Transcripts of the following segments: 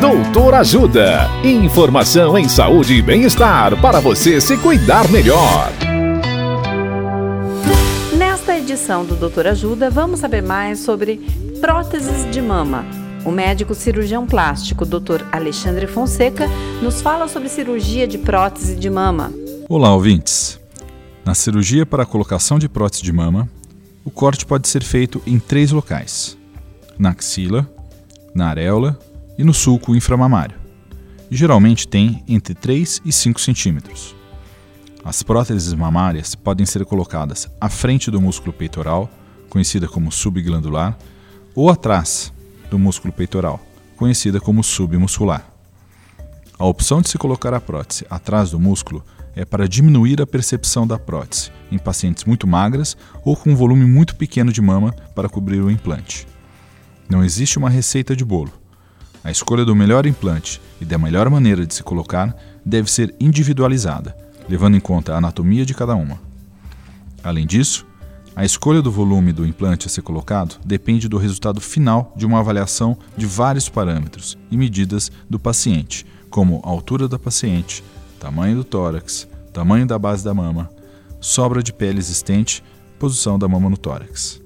Doutor Ajuda. Informação em saúde e bem-estar para você se cuidar melhor. Nesta edição do Doutor Ajuda, vamos saber mais sobre próteses de mama. O médico cirurgião plástico Dr. Alexandre Fonseca nos fala sobre cirurgia de prótese de mama. Olá, ouvintes. Na cirurgia para a colocação de prótese de mama, o corte pode ser feito em três locais: na axila, na areola e no sulco inframamário, e geralmente tem entre 3 e 5 centímetros. As próteses mamárias podem ser colocadas à frente do músculo peitoral, conhecida como subglandular, ou atrás do músculo peitoral, conhecida como submuscular. A opção de se colocar a prótese atrás do músculo é para diminuir a percepção da prótese em pacientes muito magras ou com um volume muito pequeno de mama para cobrir o implante. Não existe uma receita de bolo. A escolha do melhor implante e da melhor maneira de se colocar deve ser individualizada, levando em conta a anatomia de cada uma. Além disso, a escolha do volume do implante a ser colocado depende do resultado final de uma avaliação de vários parâmetros e medidas do paciente, como altura da paciente, tamanho do tórax, tamanho da base da mama, sobra de pele existente, posição da mama no tórax.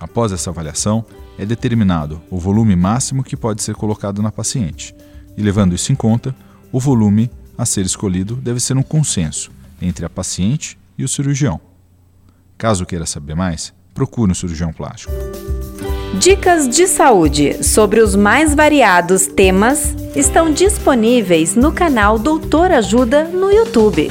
Após essa avaliação, é determinado o volume máximo que pode ser colocado na paciente, e levando isso em conta, o volume a ser escolhido deve ser um consenso entre a paciente e o cirurgião. Caso queira saber mais, procure um cirurgião plástico. Dicas de saúde sobre os mais variados temas estão disponíveis no canal Doutor Ajuda no YouTube.